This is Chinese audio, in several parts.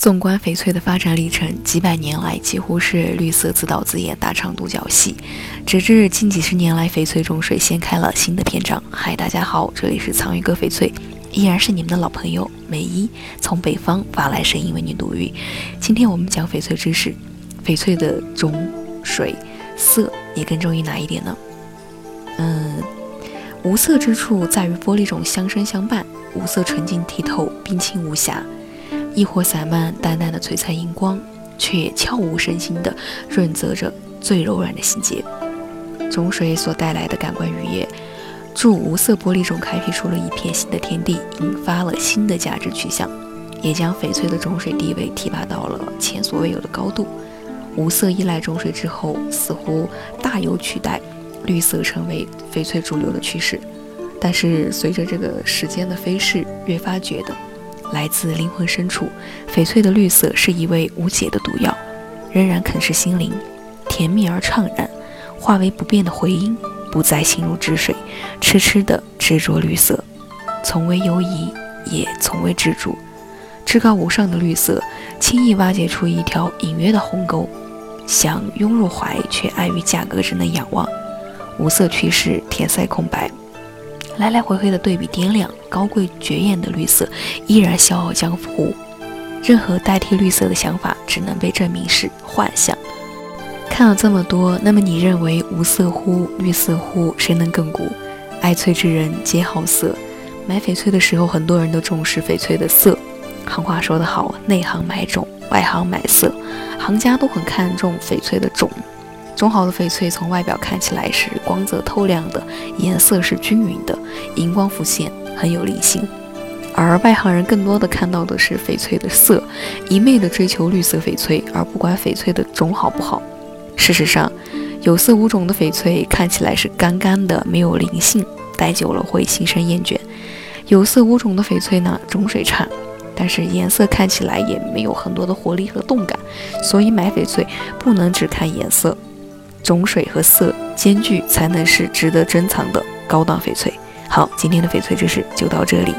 纵观翡翠的发展历程，几百年来几乎是绿色自导自演，大唱独角戏。直至近几十年来，翡翠种水掀开了新的篇章。嗨，大家好，这里是藏玉哥翡翠，依然是你们的老朋友美一，从北方发来声音为你读语。今天我们讲翡翠知识，翡翠的种、水、色，你更中意哪一点呢？嗯，无色之处在于玻璃种相生相伴，无色纯净剔透，冰清无瑕。一火散漫，淡淡的璀璨荧光，却悄无声息地润泽着最柔软的细节。种水所带来的感官愉悦，助无色玻璃种开辟出了一片新的天地，引发了新的价值取向，也将翡翠的种水地位提拔到了前所未有的高度。无色依赖种水之后，似乎大有取代绿色成为翡翠主流的趋势。但是随着这个时间的飞逝，越发觉得。来自灵魂深处，翡翠的绿色是一味无解的毒药，仍然啃噬心灵，甜蜜而怅然，化为不变的回音，不再心如止水，痴痴的执着绿色，从未犹疑，也从未止住。至高无上的绿色，轻易挖掘出一条隐约的鸿沟，想拥入怀，却碍于价格只能仰望。无色趋势，填塞空白。来来回回的对比掂量，高贵绝艳的绿色依然笑傲江湖。任何代替绿色的想法，只能被证明是幻想。看了这么多，那么你认为无色乎，绿色乎，谁能更古？爱翠之人皆好色。买翡翠的时候，很多人都重视翡翠的色。行话说得好，内行买种，外行买色。行家都很看重翡翠的种。种好的翡翠从外表看起来是光泽透亮的，颜色是均匀的，荧光浮现，很有灵性。而外行人更多的看到的是翡翠的色，一昧的追求绿色翡翠，而不管翡翠的种好不好。事实上，有色无种的翡翠看起来是干干的，没有灵性，戴久了会心生厌倦；有色无种的翡翠呢，种水差，但是颜色看起来也没有很多的活力和动感。所以买翡翠不能只看颜色。种水和色兼具，才能是值得珍藏的高档翡翠。好，今天的翡翠知识就到这里。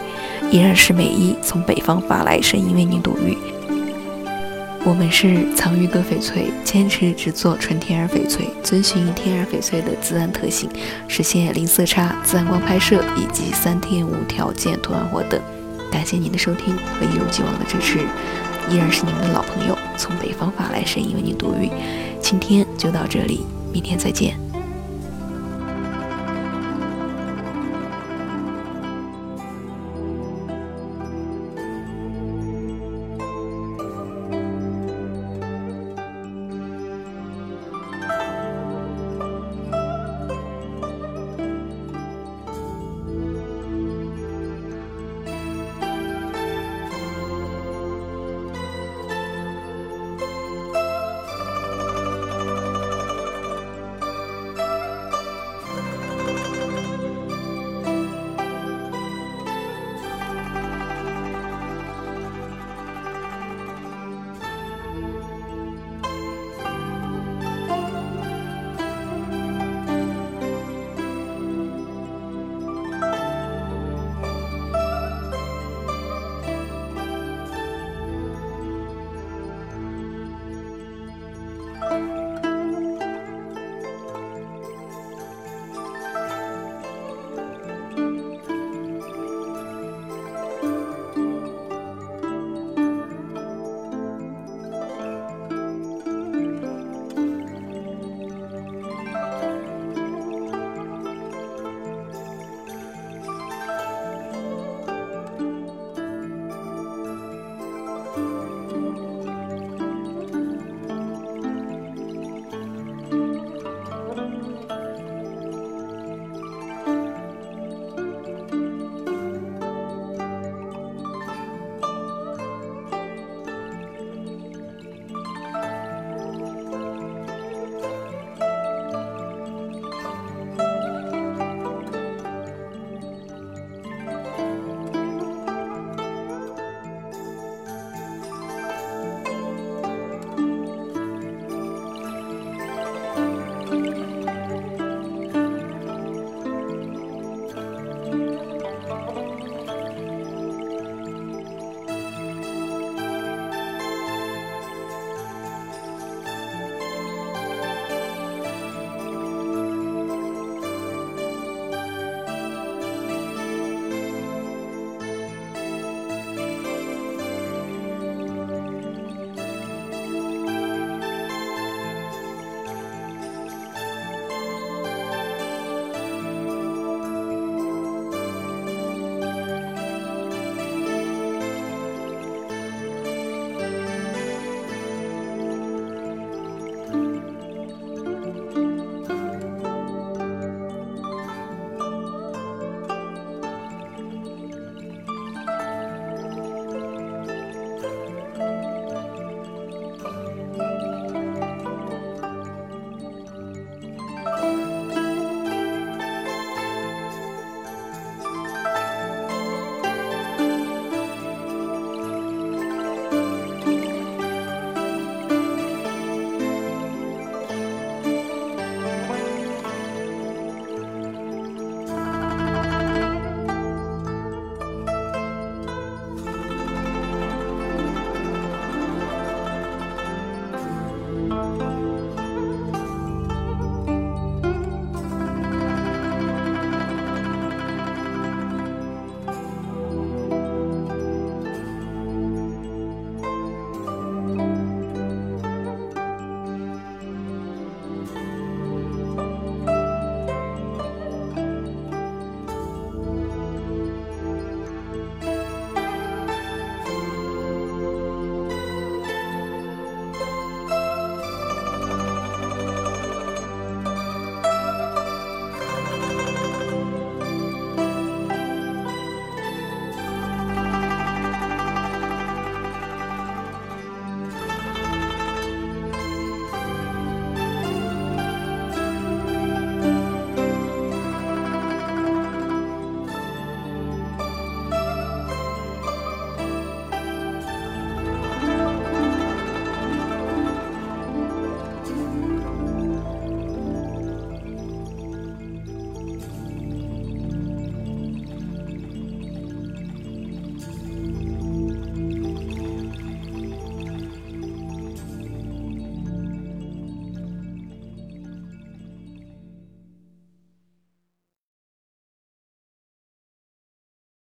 依然是美一从北方发来声音为您读玉。我们是藏玉阁翡翠，坚持只做纯天然翡翠，遵循天然翡翠的自然特性，实现零色差、自然光拍摄以及三天无条件图案获得。感谢您的收听和一如既往的支持。依然是你们的老朋友，从北方发来声音为你读语。今天就到这里，明天再见。